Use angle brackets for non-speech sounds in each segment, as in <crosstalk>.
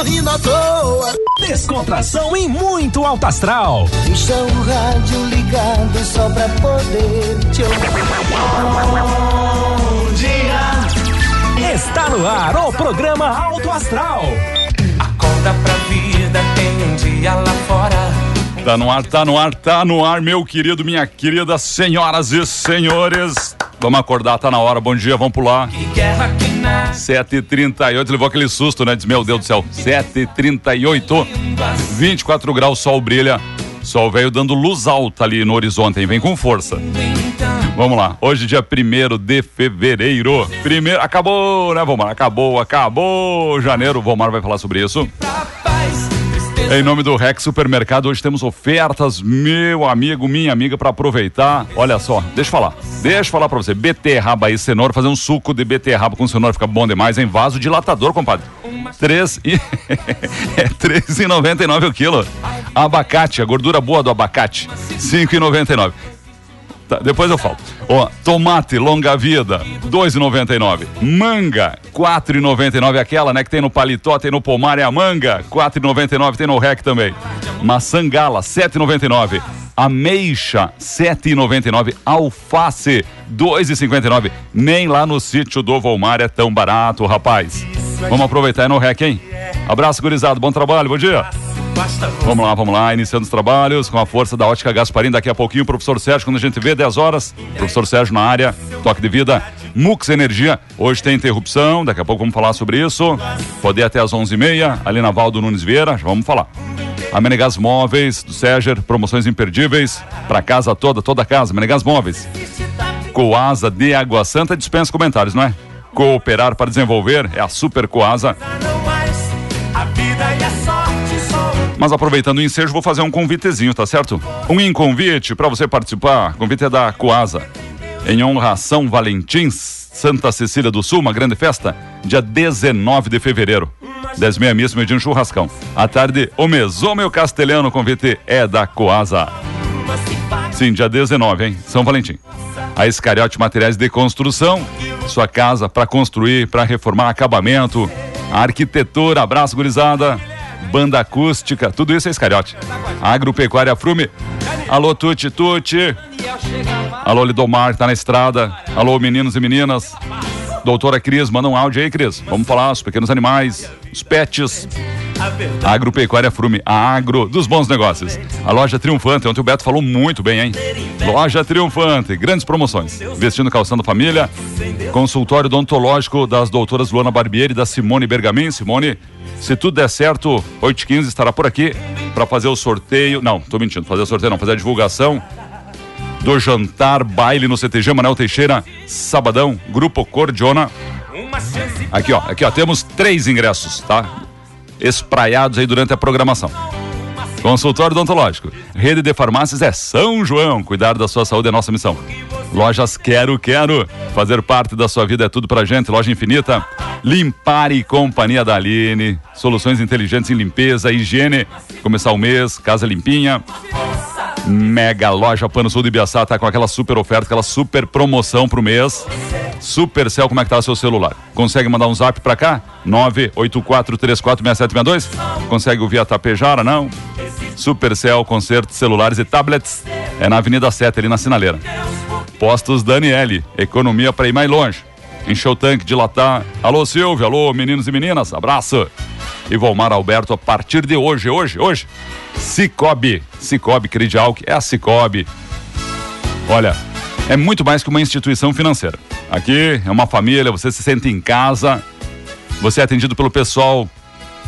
tô rindo à toa. Descontração e muito alto astral. Deixa o rádio ligado só pra poder te ouvir. Bom dia. Está no ar o programa Alto Astral. Acorda pra vida, tem um dia lá fora. Tá no ar, tá no ar, tá no ar, meu querido, minha querida, senhoras e senhores. Vamos acordar, tá na hora. Bom dia, vamos pular. 7h38, levou aquele susto, né? Diz, meu Deus do céu. 7h38, 24 graus, sol brilha. Sol veio dando luz alta ali no horizonte, hein? Vem com força. Vamos lá, hoje dia 1 de fevereiro. Primeiro, acabou, né, Vomar? Acabou, acabou janeiro. Vomar vai falar sobre isso. Em nome do Rex Supermercado, hoje temos ofertas, meu amigo, minha amiga, para aproveitar. Olha só, deixa eu falar. Deixa eu falar para você. Beterraba e cenoura, fazer um suco de beterraba com cenoura fica bom demais em vaso dilatador, compadre. Três e... <laughs> é três e noventa e nove o quilo. Abacate, a gordura boa do abacate, cinco e noventa nove. Tá, depois eu falo. Ó, tomate longa vida, 2,99. Manga, 4,99 aquela, né, que tem no paletó, tem no pomar é a manga, 4,99 tem no rec também. Maçã gala, 7,99. Ameixa, 7,99. Alface, 2,59. Nem lá no sítio do Volmar é tão barato, rapaz. Vamos aproveitar é no rec, hein? Abraço, gurizado. Bom trabalho, bom dia. Vamos lá, vamos lá, iniciando os trabalhos com a força da ótica Gasparim. Daqui a pouquinho, professor Sérgio, quando a gente vê 10 horas, professor Sérgio na área, toque de vida, Mux Energia. Hoje tem interrupção, daqui a pouco vamos falar sobre isso. Poder até às 11h30, ali na Valdo Nunes Vieira, vamos falar. A Menegas Móveis, do Sérgio, promoções imperdíveis para casa toda, toda casa. Menegas Móveis. Coasa de Água Santa dispensa comentários, não é? Cooperar para desenvolver é a Super Coasa. Mas aproveitando o ensejo, vou fazer um convitezinho, tá certo? Um convite para você participar. Convite é da Coasa. Em honra a São Valentins, Santa Cecília do Sul, uma grande festa, dia 19 de fevereiro. 10 meia missa, meio dia um churrascão. À tarde, o mesoma e o castelhano, o convite é da Coasa. Sim, dia 19, hein? São Valentim. A Escariote Materiais de Construção, sua casa para construir, para reformar acabamento, a arquitetura, abraço gurizada, banda acústica, tudo isso é Escariote. Agropecuária Frume. Alô, Tuti, Tuti. Alô, Lidomar, tá na estrada. Alô, meninos e meninas. Doutora Cris, manda um áudio aí, Cris. Vamos falar os pequenos animais, os pets. Agropecuária Frume, a agro dos bons negócios. A loja Triunfante, ontem o Beto falou muito bem, hein? Loja Triunfante, grandes promoções. Vestindo calçando família. Consultório odontológico das doutoras Luana Barbieri e da Simone Bergamin. Simone, se tudo der certo, 8h15 estará por aqui para fazer o sorteio. Não, tô mentindo, fazer o sorteio não, fazer a divulgação do jantar baile no CTG Manel Teixeira, sabadão, Grupo Cordiona. Aqui, ó, aqui, ó, temos três ingressos, tá? Espraiados aí durante a programação. Consultório odontológico. Rede de farmácias é São João. Cuidar da sua saúde é nossa missão. Lojas Quero Quero. Fazer parte da sua vida é tudo pra gente. Loja Infinita. Limpar e Companhia da Aline. Soluções inteligentes em limpeza, higiene. Começar o mês, casa limpinha. Mega Loja Pano Sul de Ibiaçá tá com aquela super oferta, aquela super promoção pro mês. Supercell, como é que tá o seu celular? Consegue mandar um zap pra cá? 984346762? Consegue ouvir a Tapejara? Não? Supercell, concertos, celulares e tablets. É na Avenida 7, ali na Sinaleira. Postos Daniele, economia para ir mais longe. Encheu o tanque, dilatar. Alô, Silvio, alô, meninos e meninas, abraço. E Volmar Alberto, a partir de hoje, hoje, hoje, Cicobi, Cicobi Credial, que é a Cicobi. Olha, é muito mais que uma instituição financeira. Aqui é uma família, você se sente em casa, você é atendido pelo pessoal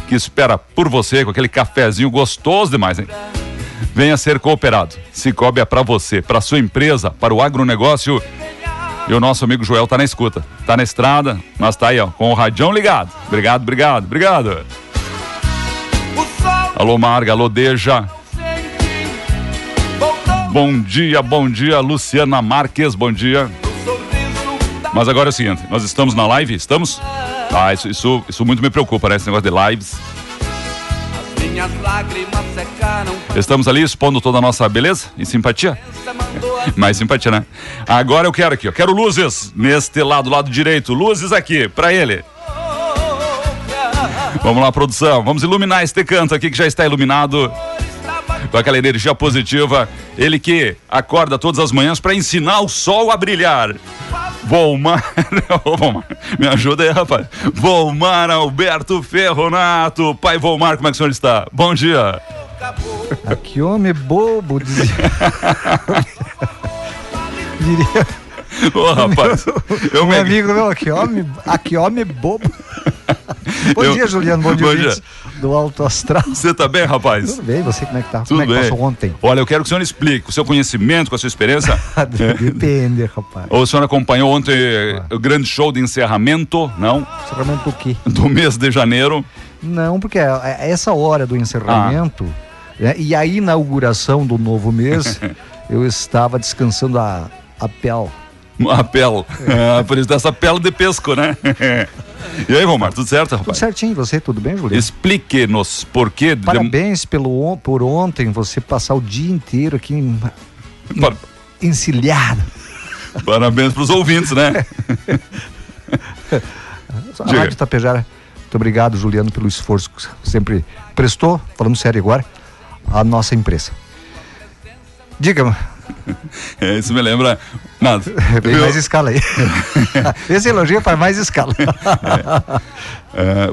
que espera por você com aquele cafezinho gostoso demais, hein? Venha ser cooperado. Cicobi é para você, para sua empresa, para o agronegócio. E o nosso amigo Joel tá na escuta, tá na estrada, mas tá aí, ó, com o radião ligado. Obrigado, obrigado, obrigado. Alô, Marga, alô, Deja. Bom dia, bom dia, Luciana Marques, bom dia. Mas agora é o seguinte, nós estamos na live, estamos? Ah, isso, isso, isso muito me preocupa, né? Esse negócio de lives. Minhas lágrimas secaram. Estamos ali expondo toda a nossa beleza e simpatia. Mais simpatia, né? Agora eu quero aqui, eu quero luzes neste lado, lado direito. Luzes aqui, pra ele. Vamos lá, produção. Vamos iluminar este canto aqui que já está iluminado com aquela energia positiva. Ele que acorda todas as manhãs para ensinar o sol a brilhar. <laughs> Volmar. Me ajuda aí, rapaz. Volmar Alberto Ferronato. Pai Volmar, como é que o senhor está? Bom dia. Ah, que homem bobo, dizia. <laughs> Diria Ô, rapaz. Eu um me... amigo meu, que homem, ah, que homem bobo. <laughs> Bom Eu- dia, Juliano, bom dia, Bom ouvintes do Alto Astral. Você tá bem, rapaz? Tudo bem, você como é que tá? Tudo como é que bem. passou ontem? Olha, eu quero que o senhor explique, o seu conhecimento, com a sua experiência. <laughs> Depende, rapaz. Ou o senhor acompanhou ontem o grande show de encerramento, não? Encerramento do quê? Do mês de janeiro. Não, porque é é essa hora do encerramento né, e a inauguração do novo mês, <laughs> eu estava descansando a, a pele. <laughs> A pele. Isso dessa pele de pesco, né? <laughs> E aí, Romar, tudo certo, Tudo rapaz? certinho, você, tudo bem, Juliano? Explique-nos por de- Parabéns pelo, por ontem, você passar o dia inteiro aqui em- Par- encilhado. <laughs> Parabéns pros ouvintes, né? A Diga. Rádio Tapejara, muito obrigado, Juliano, pelo esforço que sempre prestou, falando sério agora, a nossa empresa. Diga, É, Isso me lembra. Nada. vem mais escala aí. <laughs> Esse elogio é para mais escala. É,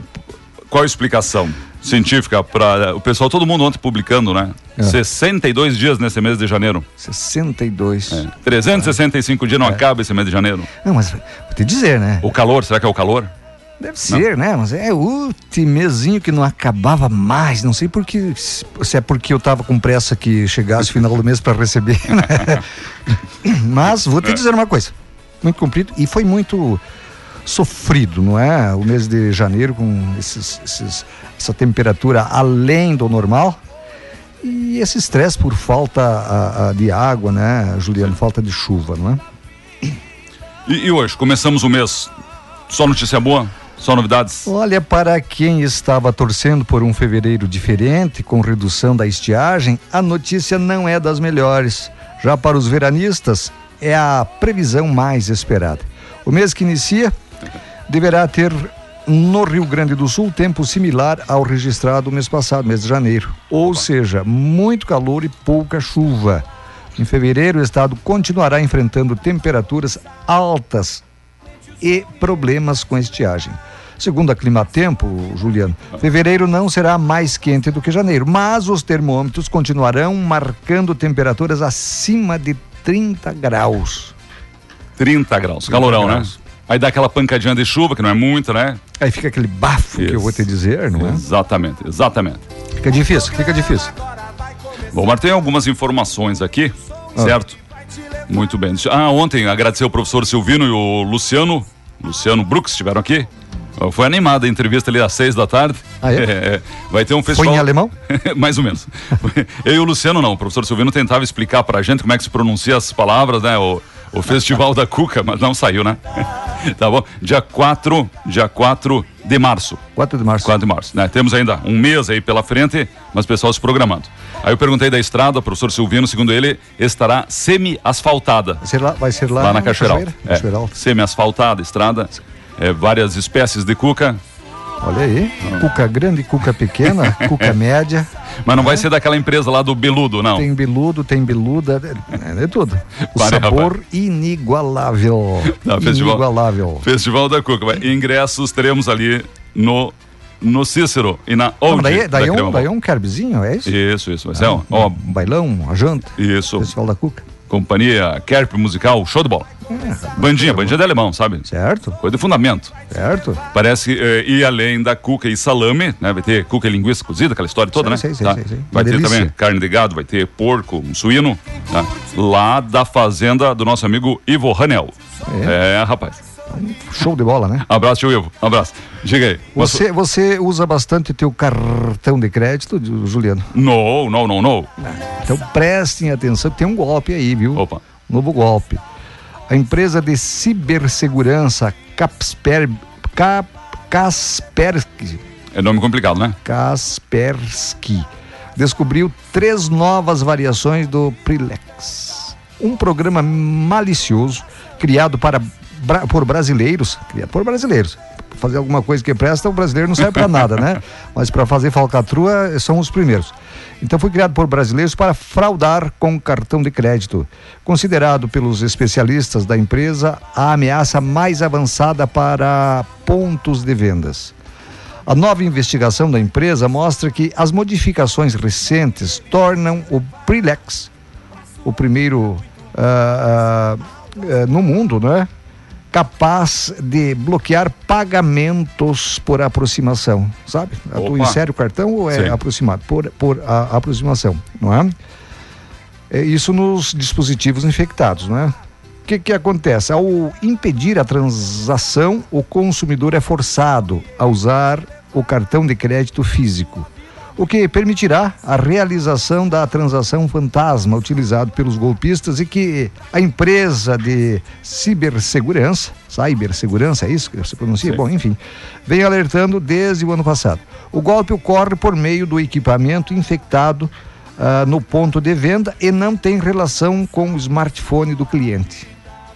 qual a explicação científica para o pessoal, todo mundo ontem publicando, né? É. 62 dias nesse mês de janeiro. 62. É. 365 dias não acaba esse mês de janeiro. Não, mas vou te dizer, né? O calor, será que é o calor? Deve ser, né? Mas é o último mesinho que não acabava mais. Não sei porque, se é porque eu tava com pressa que chegasse o final do mês para receber, né? <laughs> Mas vou te dizer uma coisa. Muito comprido e foi muito sofrido, não é? O mês de janeiro com esses, esses- essa temperatura além do normal. E esse estresse por falta a- a de água, né, Juliano? Falta de chuva, não é? E, e hoje, começamos o mês. Só notícia boa? Só novidades? Olha, para quem estava torcendo por um fevereiro diferente, com redução da estiagem, a notícia não é das melhores. Já para os veranistas, é a previsão mais esperada. O mês que inicia deverá ter no Rio Grande do Sul tempo similar ao registrado no mês passado, mês de janeiro. Ou seja, muito calor e pouca chuva. Em fevereiro, o estado continuará enfrentando temperaturas altas e problemas com estiagem. Segundo a Climatempo, Juliano, fevereiro não será mais quente do que janeiro, mas os termômetros continuarão marcando temperaturas acima de 30 graus. 30 graus. Calorão, graus. né? Aí dá aquela pancadinha de chuva, que não é muito, né? Aí fica aquele bafo que eu vou te dizer, não é? Exatamente, exatamente. Fica difícil, fica difícil. Bom, mas tem algumas informações aqui, Ah. certo? Muito bem. Ah, ontem agradecer o professor Silvino e o Luciano, Luciano Brooks, estiveram aqui. Foi animada a entrevista ali às seis da tarde. Ah, é? <laughs> É, vai ter um Foi festival. em alemão? <laughs> Mais ou menos. <laughs> Eu e o Luciano não. O professor Silvino tentava explicar pra gente como é que se pronuncia as palavras, né? O, o Festival da Cuca, mas não saiu, né? <laughs> tá bom? Dia 4, dia 4 de março. 4 de março. 4 de março, né? Temos ainda um mês aí pela frente, mas o pessoal se programando. Aí eu perguntei da estrada, o professor Silvino, segundo ele, estará semi-asfaltada Vai ser lá, vai ser lá, lá na Cachoeira. É, semi-asfaltada, estrada, é, várias espécies de cuca, Olha aí, cuca grande, cuca pequena, <laughs> cuca média, mas não vai ser daquela empresa lá do Beludo, não. tem beludo, tem beluda, é, é tudo. O sabor inigualável. Tá, festival. Inigualável. Festival da Cuca. Ingressos teremos ali no, no Cícero e na Não, Old. daí, daí, é da um, Crema daí é um é isso? Isso, isso. Vai ser, ó, Um ó, bailão, uma janta, isso. Festival da Cuca. Companhia Kerp Musical, show de bola. Bandinha, bandinha de alemão, sabe? Certo, Coisa de fundamento. certo. Parece que eh, ir além da cuca e salame, né? Vai ter cuca e linguiça cozida, aquela história toda, Sei, né? sei, Tá. sei, sei, sei. Vai Uma ter delícia. também carne de gado, vai ter porco, um suíno, tá? lá da fazenda do nosso amigo Ivo Ranel. É, rapaz. Show de bola, né? Abraço, tio Ivo. Abraço. Diga aí. Você, você usa bastante teu cartão de crédito, Juliano? Não, não, não, não. Então prestem atenção, tem um golpe aí, viu? Opa. Novo golpe. A empresa de cibersegurança Capsper, Cap, Kaspersky, É nome complicado, né? Kaspersky descobriu três novas variações do Prilex. Um programa malicioso criado para, por brasileiros, criado por brasileiros. Fazer alguma coisa que presta, o brasileiro não serve para nada, né? <laughs> Mas para fazer falcatrua são os primeiros. Então foi criado por brasileiros para fraudar com cartão de crédito. Considerado pelos especialistas da empresa a ameaça mais avançada para pontos de vendas. A nova investigação da empresa mostra que as modificações recentes tornam o Prilex, o primeiro ah, ah, eh, no mundo, né? Capaz de bloquear pagamentos por aproximação, sabe? Tu Opa. insere o cartão ou é Sim. aproximado? Por, por a- aproximação, não é? É isso nos dispositivos infectados, né? O que, que acontece? Ao impedir a transação, o consumidor é forçado a usar o cartão de crédito físico, o que permitirá a realização da transação fantasma utilizado pelos golpistas e que a empresa de cibersegurança, cybersegurança, é isso que você pronuncia? Sim. Bom, enfim, vem alertando desde o ano passado. O golpe ocorre por meio do equipamento infectado ah, no ponto de venda e não tem relação com o smartphone do cliente.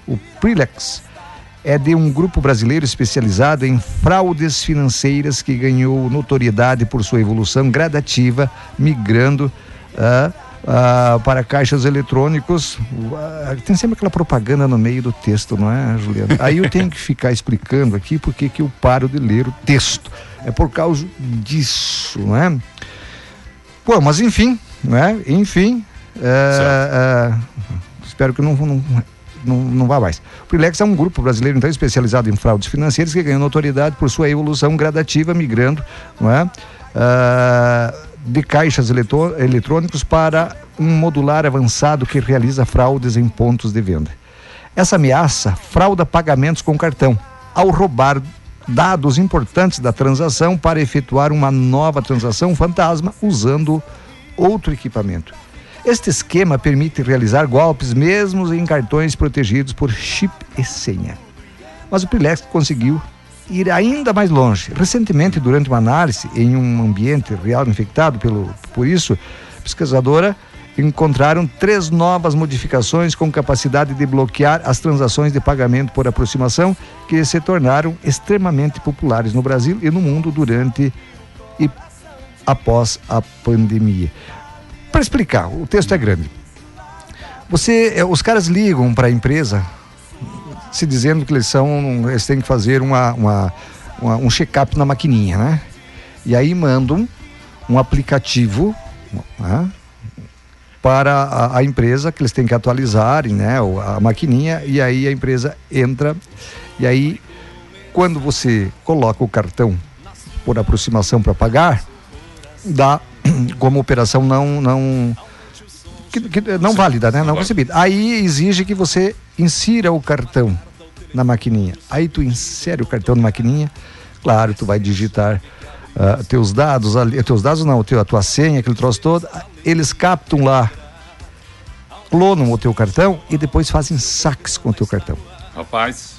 O Prilex é de um grupo brasileiro especializado em fraudes financeiras que ganhou notoriedade por sua evolução gradativa, migrando ah, ah, para caixas eletrônicos. Ah, tem sempre aquela propaganda no meio do texto, não é, Juliano? Aí eu tenho que ficar explicando aqui porque que eu paro de ler o texto. É por causa disso, não é? Pô, mas enfim, né? Enfim, é, é, espero que não, não, não, não vá mais. O Prilex é um grupo brasileiro então especializado em fraudes financeiras que ganhou notoriedade por sua evolução gradativa, migrando, não é? Ah, de caixas eletrônicos para um modular avançado que realiza fraudes em pontos de venda. Essa ameaça frauda pagamentos com cartão, ao roubar dados importantes da transação para efetuar uma nova transação fantasma usando outro equipamento. Este esquema permite realizar golpes mesmo em cartões protegidos por chip e senha. Mas o Prilex conseguiu ir ainda mais longe. Recentemente, durante uma análise em um ambiente real infectado pelo, por isso, pesquisadora encontraram três novas modificações com capacidade de bloquear as transações de pagamento por aproximação que se tornaram extremamente populares no Brasil e no mundo durante e após a pandemia. Para explicar, o texto é grande. Você, eh, os caras ligam para a empresa se dizendo que eles são, eles têm que fazer uma, uma- uma- um check-up na maquininha, né? E aí mandam um aplicativo né, para a, a empresa que eles têm que atualizarem, né? A maquininha e aí a empresa entra e aí quando você coloca o cartão por aproximação para pagar, dá <clears throat> como operação não não que, que- não válida, né? Não recebida. Aí exige que você insira o cartão na maquininha. Aí tu insere o cartão na maquininha, claro, tu vai digitar ah, teus dados ali, teus dados não, teu, a tua senha, aquele troço todo, eles captam lá, clonam o teu cartão e depois fazem saques com o teu cartão. Rapaz.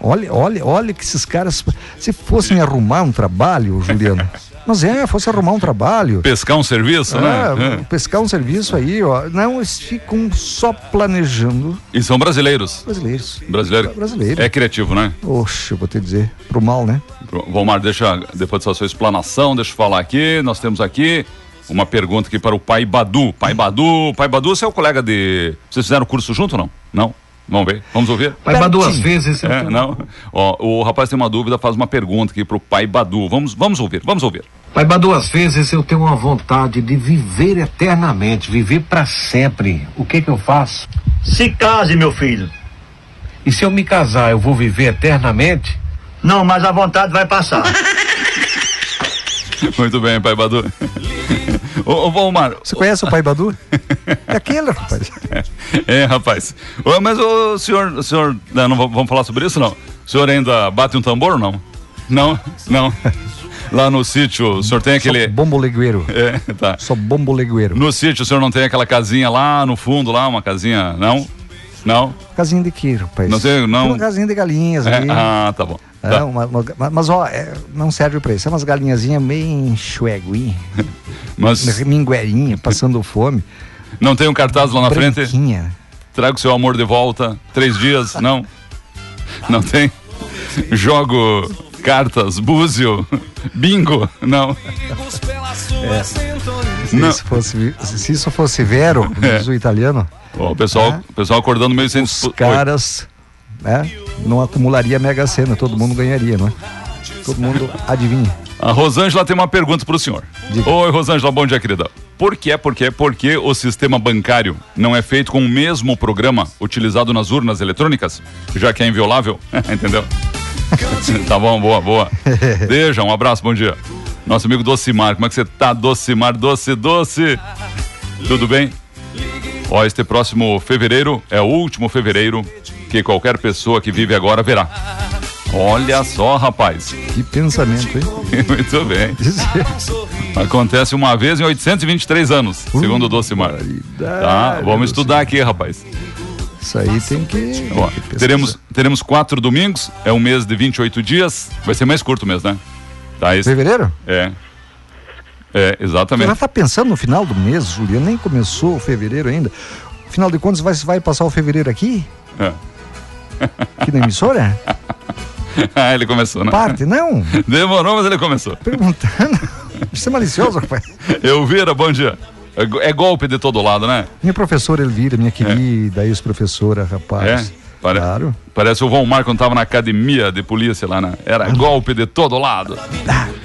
Olha, olha, olha que esses caras, se fossem arrumar um trabalho, Juliano, <laughs> mas é, fosse arrumar um trabalho, Pescar um serviço, é, né? pescar um serviço aí, ó. Não, eles ficam só planejando E são brasileiros. brasileiros. Brasileiro. Brasileiro. É criativo, né? Oxe, eu vou te dizer, pro mal, né? Valmar, deixa, depois da sua explanação, deixa eu falar aqui. Nós temos aqui uma pergunta aqui para o Pai Badu. Pai Badu, Pai Badu, você é o colega de. Vocês fizeram curso junto ou não? Não? Vamos ver? Vamos ouvir? Pai Badu, às vezes É, não? Ó, o rapaz tem uma dúvida, faz uma pergunta aqui pro Pai Badu. Vamos, vamos ouvir, vamos ouvir. Pai Badu, às vezes eu tenho uma vontade de viver eternamente, viver para sempre. O que que eu faço? Se case, meu filho. E se eu me casar, eu vou viver eternamente? Não, mas a vontade vai passar. <laughs> Muito bem, Pai Badu. Ô, ô, Valmar. Você conhece o Pai Badu? <laughs> É aquele, rapaz. É, rapaz. Ô, mas o senhor, o senhor, não, não vamos falar sobre isso, não? O senhor ainda bate um tambor ou não? Não, não. Lá no sítio, o senhor tem aquele. Sou bombolegueiro. É, tá. Sou bombolegueiro. No sítio, o senhor não tem aquela casinha lá no fundo, lá, uma casinha, não? Não? Casinha de quê, rapaz? Não sei, não- Tem Uma casinha de galinhas É, ali. ah, tá bom. É, Tá. uma- uma- mas ó, é, não serve pra isso. É umas galinhazinhas meio enxueguinha, <laughs> Mas minguerinha, passando fome. não tem um cartaz lá na frente? Traga o seu amor de volta. Três dias? Não? Não tem? Jogo, cartas, búzio, bingo? Não. Se, Não. isso fosse, se isso fosse vero, É. diz o italiano, Ó, o pessoal, É. o pessoal acordando meio sem... os caras né, não acumularia mega sena, todo mundo ganharia, não é? Todo mundo adivinha. A Rosângela tem uma pergunta para o senhor. Diga. Oi, Rosângela, bom dia, querida. Por que, por que, por que o sistema bancário não é feito com o mesmo programa utilizado nas urnas eletrônicas, já que é inviolável? <laughs> Entendeu? <laughs> tá bom, boa, boa. Deixa, um abraço, bom dia. Nosso amigo Docimar, como é que você tá, Docimar? Doce, doce. Tudo bem? Ó, este próximo fevereiro é o último fevereiro que qualquer pessoa que vive agora verá. Olha só, rapaz. Que pensamento, hein? <laughs> Muito bem. Acontece uma vez em 823 anos, segundo o Docimar. Tá, vamos estudar aqui, rapaz. Isso aí tem que. Ó, teremos, teremos quatro domingos, é um mês de 28 dias. Vai ser mais curto o mês, né? Tá, esse, Fevereiro? é. É, Você exatamente. já tá pensando no final do mês, Juliano? Nem começou o fevereiro ainda. Afinal de contas, vai, vai passar o fevereiro aqui? É. Aqui na emissora? <laughs> Ah, ele começou, né? Parte, não. Demorou, mas ele começou. Perguntando. Isso é malicioso, rapaz. Elvira, bom dia. É, é golpe de todo lado, né? Minha professora Elvira, minha querida ex-professora, rapaz. É? Pare- Claro. Parece o Valmar quando tava na academia de polícia lá, né? Era golpe de todo lado.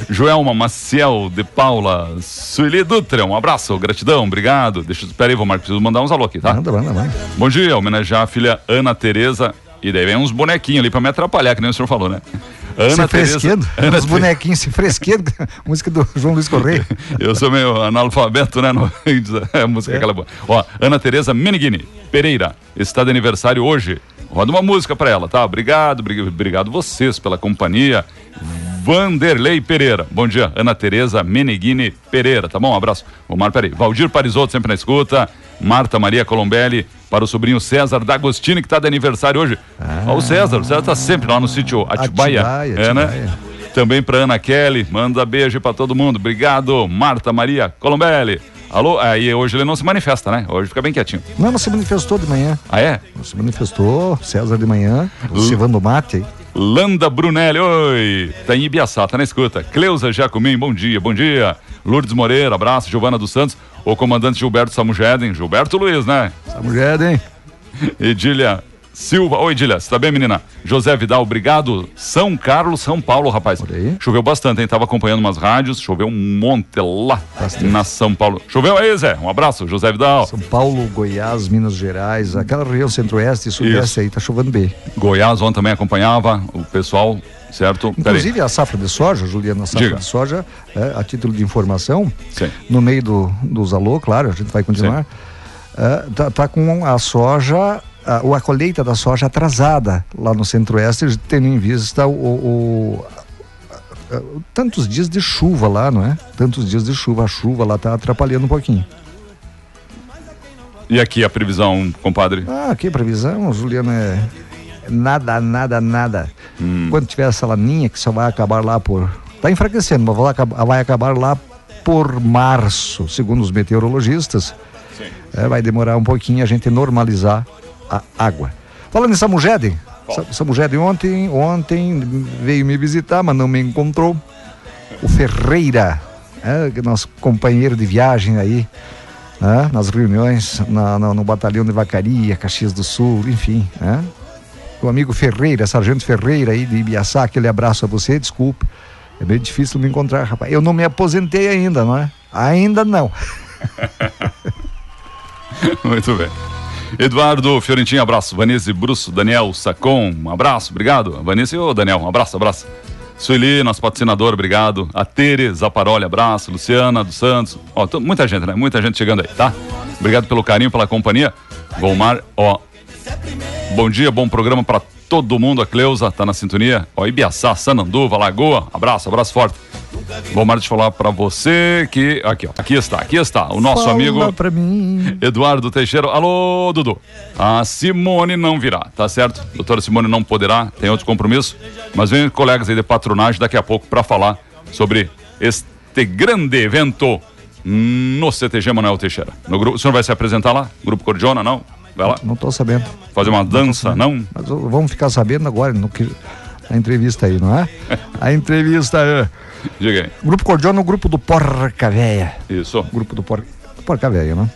Joelma Maciel de Paula, Sueli Dutra, um abraço, gratidão, obrigado. Deixa, espera aí, Valmar, preciso mandar uns alô aqui, tá? Manda, manda, manda. Bom dia, homenagear a filha Ana Tereza. E daí vem uns bonequinhos ali pra me atrapalhar, que nem o senhor falou, né? Se Ana fresqueando. Ana Os bonequinhos se fresqueando. <laughs> Música do João Luiz Correia. <laughs> Eu sou meio analfabeto, né? No... <laughs> a música é aquela boa. Ó, Ana Tereza Menegini Pereira está de aniversário hoje. Roda uma música pra ela, tá? Obrigado, brig- obrigado vocês pela companhia. Vanderlei Pereira. Bom dia, Ana Tereza Meneghini Pereira, tá bom? Um abraço. Omar, peraí. Valdir Parisotto sempre na escuta. Marta Maria Colombelli para o sobrinho César D'Agostini, que está de aniversário hoje. Ó, o César, o César tá sempre lá no sítio Atibaia. Atibaia, é, né? Também para Ana Kelly, manda beijo para todo mundo. Obrigado, Marta Maria Colombelli. Alô, aí hoje ele não se manifesta, né? Hoje fica bem quietinho. Não, mas se manifestou de manhã. Ah, é? Se manifestou, César de manhã, o Cevando Mate aí. Landa Brunelli, oi! Tá em Ibiaçá, tá na escuta. Cleusa Jacomim, bom dia, bom dia. Lourdes Moreira, abraço. Giovana dos Santos, o comandante Gilberto Samugeden, Gilberto Luiz, né? Hein? <laughs> Edília Silva, oi Edília, você tá bem, menina? José Vidal, obrigado. São Carlos, São Paulo, rapaz. Choveu bastante, hein? Tava acompanhando umas rádios, choveu um monte lá na São Paulo. Choveu aí, Zé? Um abraço, José Vidal. São Paulo, Goiás, Minas Gerais, aquela região centro-oeste e sudeste aí, tá chovendo bem. Goiás ontem também acompanhava o pessoal, certo? Inclusive a safra de soja, Juliana, a safra Diga. de soja, é, a título de informação, Sim. no meio do, dos alô, claro, a gente vai continuar, é, tá, tá com a soja, a, ou a colheita da soja atrasada lá no centro-oeste, tendo em vista o, o- a- a- tantos dias de chuva lá, não é? Tantos dias de chuva, a chuva lá tá atrapalhando um pouquinho. E aqui a previsão, compadre? Ah, que previsão, Juliana, é nada, nada, nada. Hum. Quando tiver essa laninha que só vai acabar lá por. Tá enfraquecendo, mas vai acabar, vai acabar lá por março, segundo os meteorologistas. É, vai demorar um pouquinho a gente normalizar a água. Falando em Samugede, Sa- Samugede ontem, ontem veio me visitar, mas não me encontrou. O Ferreira, é, que nosso companheiro de viagem aí, né, nas reuniões na- na- no batalhão de vacaria, Caxias do Sul, enfim. Né? O amigo Ferreira, Sargento Ferreira aí de Ibiaçá, aquele abraço a você, desculpe. É bem difícil me encontrar, rapaz. Eu não me aposentei ainda, não é? Ainda não. <laughs> Muito bem. Eduardo Fiorentinho, abraço. Vanessa Brusso, Daniel Sacon, um abraço, obrigado. Vanessa e o Daniel, um abraço, abraço. Sueli, nosso patrocinador, obrigado. A Tere Zaparoli, abraço. Luciana dos Santos. Ó, to- muita gente, né? Muita gente chegando aí, tá? Obrigado pelo carinho, pela companhia. Volmar, ó. Bom dia, bom programa pra todo mundo. A Cleusa tá na sintonia. Ó, Ibiaçá, Sananduva, Lagoa. Abraço, abraço forte. Vou mais falar para você que. Aqui, ó. Aqui está, aqui está. O nosso Fala amigo. Eduardo Teixeira. Alô, Dudu. A Simone não virá, tá certo? Doutora Simone não poderá, tem outro compromisso. Mas vem colegas aí de patronagem daqui a pouco para falar sobre este grande evento no CTG Manuel Teixeira. No grupo, o senhor vai se apresentar lá? Grupo Cordiona, não? Vai lá? Não tô sabendo. Fazer uma dança, não? Mas vamos ficar sabendo agora no que, na entrevista aí, não é? <laughs> A entrevista é. Diga aí. Grupo Cordiona, o grupo do Porca Véia. Isso. Grupo do Porca, Porca Véia, né?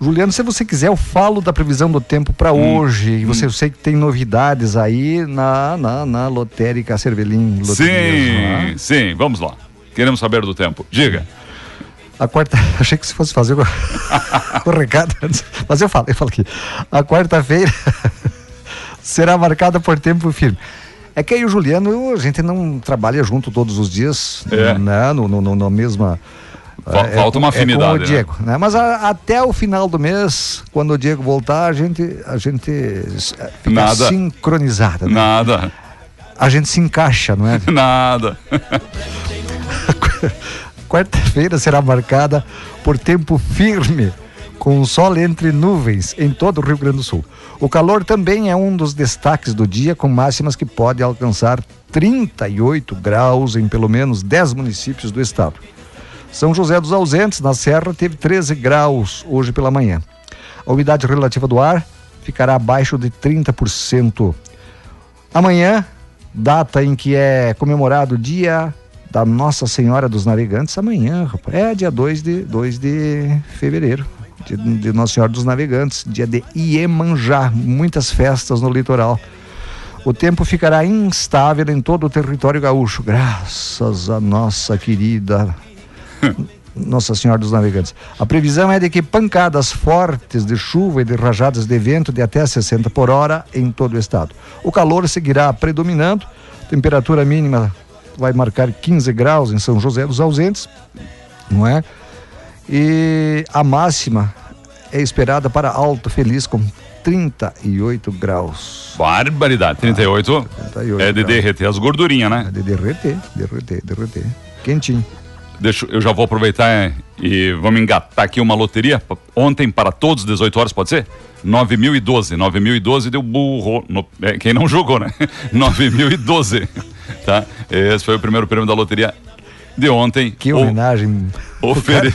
Juliano, se você quiser, eu falo da previsão do tempo para hoje. E você eu sei que tem novidades aí na, na, na Lotérica Cervelim. Não é? Sim, sim, vamos lá. Queremos saber do tempo. Diga. A quarta. <laughs> Achei que se fosse fazer o, <laughs> o recado antes. Mas eu falo, eu falo aqui. A quarta-feira <laughs> será marcada por tempo firme. É que aí o Juliano, a gente não trabalha junto todos os dias, É. né? No, no, no- na mesma. Fa- falta uma é com afinidade, o né? Diego, né? Mas a- até o final do mês, quando o Diego voltar, a gente, a gente eh, fica Nada. sincronizada. né? Nada, A gente se encaixa, não é? nada. Quarta-feira será marcada por tempo firme, com sol entre nuvens em todo o Rio Grande do Sul. O calor também é um dos destaques do dia, com máximas que podem alcançar 38 graus em pelo menos 10 municípios do estado. São José dos Ausentes, na Serra, teve 13 graus hoje pela manhã. A umidade relativa do ar ficará abaixo de 30%. Amanhã, data em que é comemorado o dia da Nossa Senhora dos Navegantes, amanhã, rapaz. É dia 2 de, 2 de fevereiro, de, de Nossa Senhora dos Navegantes, dia de Iemanjá, muitas festas no litoral. O tempo ficará instável em todo o território gaúcho, graças à nossa querida <laughs> Nossa Senhora dos Navegantes. A previsão é de que pancadas fortes de chuva e de rajadas de vento de até 60 por hora em todo o estado. O calor seguirá predominando, temperatura mínima vai marcar 15 graus em São José dos Ausentes, não é? E a máxima é esperada para Alto Feliz com 38 graus. Barbaridade. 38 38 é de graus. derreter as gordurinhas, né? É de derreter, derreter, derreter. Quentinho. Deixa, eu já vou aproveitar é, e vamos engatar aqui uma loteria. Ontem, para todos, 18 horas, pode ser? 9012. 9012 deu burro. no- é, quem não jogou, né? <laughs> 9012. Tá? Esse foi o primeiro prêmio da loteria de ontem. Que O- homenagem. ofere-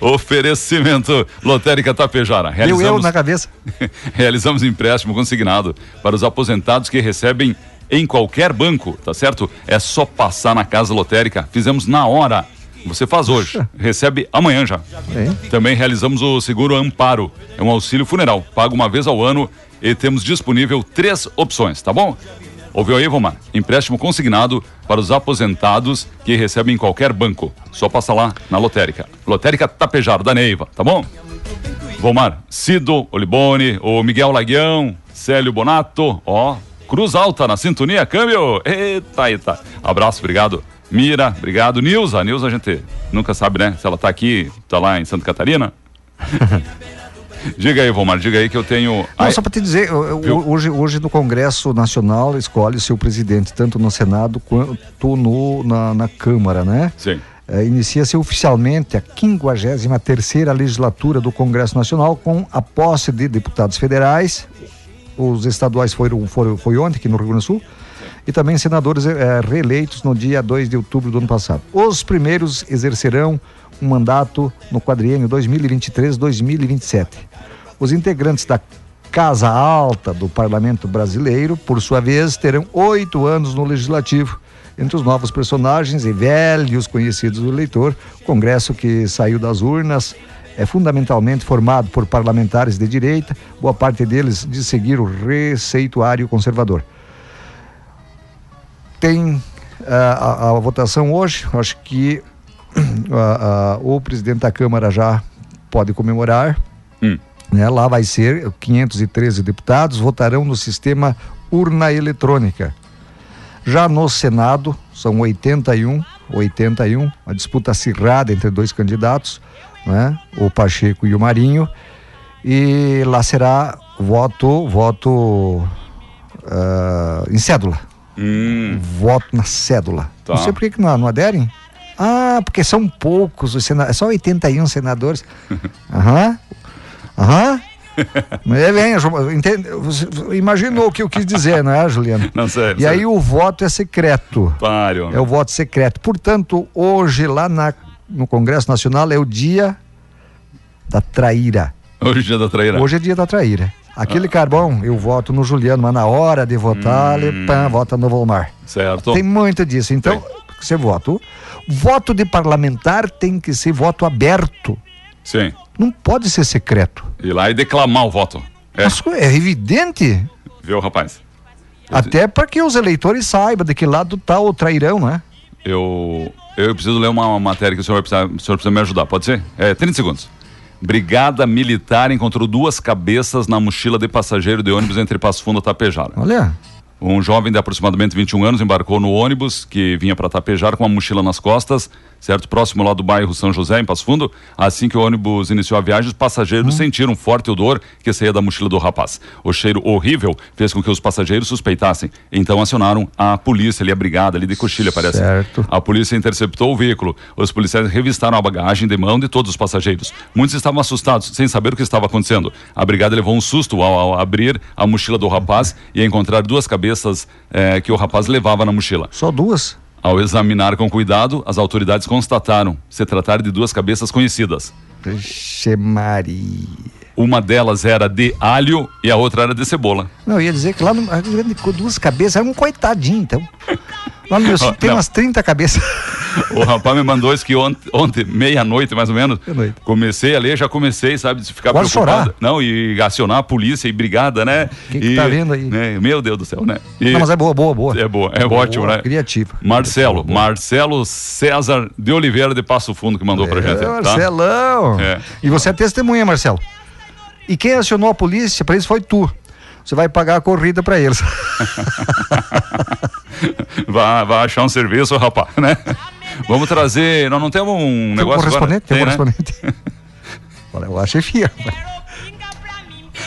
Oferecimento Lotérica Tapejara. Deu eu Realizamos, na cabeça. <laughs> realizamos empréstimo consignado para os aposentados que recebem em qualquer banco, tá certo? É só passar na casa lotérica. Fizemos na hora. Você faz hoje, recebe amanhã já. Bem. Também realizamos o seguro Amparo. É um auxílio funeral, pago uma vez ao ano e temos disponível três opções, tá bom? Ouviu aí, Vomar? Empréstimo consignado para os aposentados que recebem em qualquer banco. Só passa lá na lotérica. Lotérica Tapejaro, da Neiva, tá bom? Vomar, Cido, Olibone, o Miguel Laguião, Célio Bonato, ó, Cruz Alta na sintonia, câmbio. Eita, eita. Abraço, obrigado. Mira, obrigado. Nilza, Nilza a gente nunca sabe, né? Se ela tá aqui, tá lá em Santa Catarina. <laughs> diga aí, Vomar, diga aí que eu tenho. Não, só para te dizer, hoje, hoje no Congresso Nacional escolhe seu presidente, tanto no Senado quanto no, na, na Câmara, né? Sim. É, Inicia-se oficialmente a 53ª legislatura do Congresso Nacional com a posse de deputados federais, os estaduais foram, foram foi ontem aqui no Rio Grande do Sul, e também senadores eh, reeleitos no dia 2 de outubro do ano passado. Os primeiros exercerão um mandato no quadriênio 2023-2027. Os integrantes da Casa Alta do Parlamento Brasileiro, por sua vez, terão oito anos no Legislativo. Entre os novos personagens e velhos conhecidos do eleitor, o Congresso que saiu das urnas é fundamentalmente formado por parlamentares de direita, boa parte deles de seguir o receituário conservador. Tem ah, a, a votação hoje, acho que <clears throat> ah, ah, o presidente da Câmara já pode comemorar. Né? Lá vai ser 513 deputados votarão no sistema urna eletrônica. Já no Senado são 81, 81, uma disputa acirrada entre dois candidatos, né? O Pacheco e o Marinho. E lá será voto, voto ah, em cédula, Hum, voto na cédula. Tá. Não sei por que que não, não aderem. Ah, porque são poucos os senadores, só 81 senadores. Aham. Aham. <laughs> É bem, entende, você imaginou o que eu quis dizer, não é, Juliano? Não sei. E aí o voto é secreto. Pare, É o voto secreto. Portanto, hoje lá na, no Congresso Nacional é o dia da traíra. Hoje é dia da traíra. Hoje é dia da traíra. Aquele carvão, eu voto no Juliano, mas na hora de votar, Hum. ele pã, vota no Volmar. Certo. Tem muito disso. Então, você vota. O Voto de parlamentar tem que ser voto aberto. Sim. Não pode ser secreto. Ir lá e declamar o voto. É, Mas é evidente. viu, rapaz? Até para que os eleitores saibam de que lado tá o trairão, né? Eu, eu preciso ler uma matéria que o senhor, vai precisar, o senhor precisa me ajudar, pode ser? É, 30 segundos. Brigada Militar encontrou duas cabeças na mochila de passageiro de ônibus entre Passo Fundo e Tapejara. Olha. Um jovem de aproximadamente 21 anos embarcou no ônibus que vinha para Tapejar com uma mochila nas costas, certo? Próximo lá do bairro São José, em Passo Fundo. Assim que o ônibus iniciou a viagem, os passageiros sentiram um forte odor que saía da mochila do rapaz. O cheiro horrível fez com que os passageiros suspeitassem. Então acionaram a polícia ali, a brigada ali de coxilha, parece. Certo. A polícia interceptou o veículo. Os policiais revistaram a bagagem de mão de todos os passageiros. Muitos estavam assustados, sem saber o que estava acontecendo. A brigada levou um susto ao, ao abrir a mochila do rapaz e encontrar duas cabeças eh, que o rapaz levava na mochila. Só duas. Ao examinar com cuidado, as autoridades constataram se tratar de duas cabeças conhecidas. Vixe Maria. Uma delas era de alho e a outra era de cebola. Não, eu ia dizer que lá no Rio Grande com duas cabeças era um coitadinho, então. Lá no meu sítio tem Não. umas 30 cabeças. <laughs> O rapaz me mandou isso que ontem, ontem meia-noite mais ou menos, Meia-noite. comecei a ler, já comecei, sabe, de ficar Quase preocupado. chorar. Não, e acionar a polícia e brigada, né? Que que E, tá vendo aí? né, Meu Deus do céu, né? E- Não, mas é boa, boa, boa. É boa, é Boa, ótimo, né? Criativa. Marcelo, Boa. Marcelo César de Oliveira de Passo Fundo que mandou pra É, gente. tá? Marcelão. É. E você é testemunha, Marcelo. E quem acionou a polícia para isso foi tu. Você vai pagar a corrida para eles. <laughs> Vai, vai achar um serviço, rapaz, né? Vamos trazer. Nós não temos um Tem negócio. correspondente? Tem um agora? né? correspondente. Olha, eu achei fia.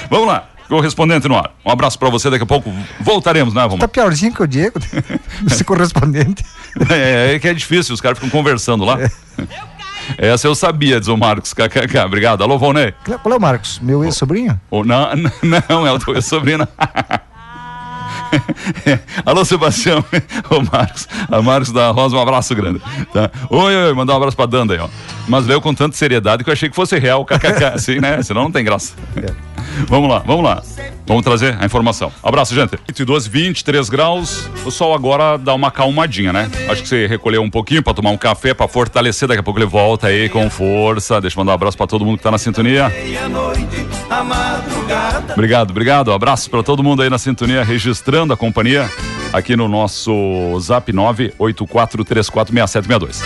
Vamos lá, correspondente no ar. Um abraço pra você, daqui a pouco voltaremos, né? Vamos. Tá piorzinho que o Diego, <laughs> esse correspondente. <laughs> É, é que é difícil, os caras ficam conversando lá. Essa eu sabia, diz o Marcos. KKK. Obrigado. Alô, Volney. Qual é o Marcos? Meu ex-sobrinho? Oh, não, <laughs> não, é o teu sobrinho. <laughs> Alô, Sebastião. <laughs> Ô, Marcos. A Marcos da Rosa, um abraço grande. Tá? Oi, oi, mandar um abraço pra Danda aí, ó. Mas leu com tanta seriedade que eu achei que fosse real, kkk, assim, né? Senão não tem graça. Vamos lá, vamos lá. Vamos trazer a informação. Abraço, gente. 22, 23 graus. O sol agora dá uma calmadinha, né? Acho que você recolheu um pouquinho pra tomar um café, pra fortalecer. Daqui a pouco ele volta aí com força. Deixa eu mandar um abraço pra todo mundo que tá na sintonia. Obrigado, obrigado. Abraço para todo mundo aí na sintonia, registrando a companhia aqui no nosso Zap 984346762.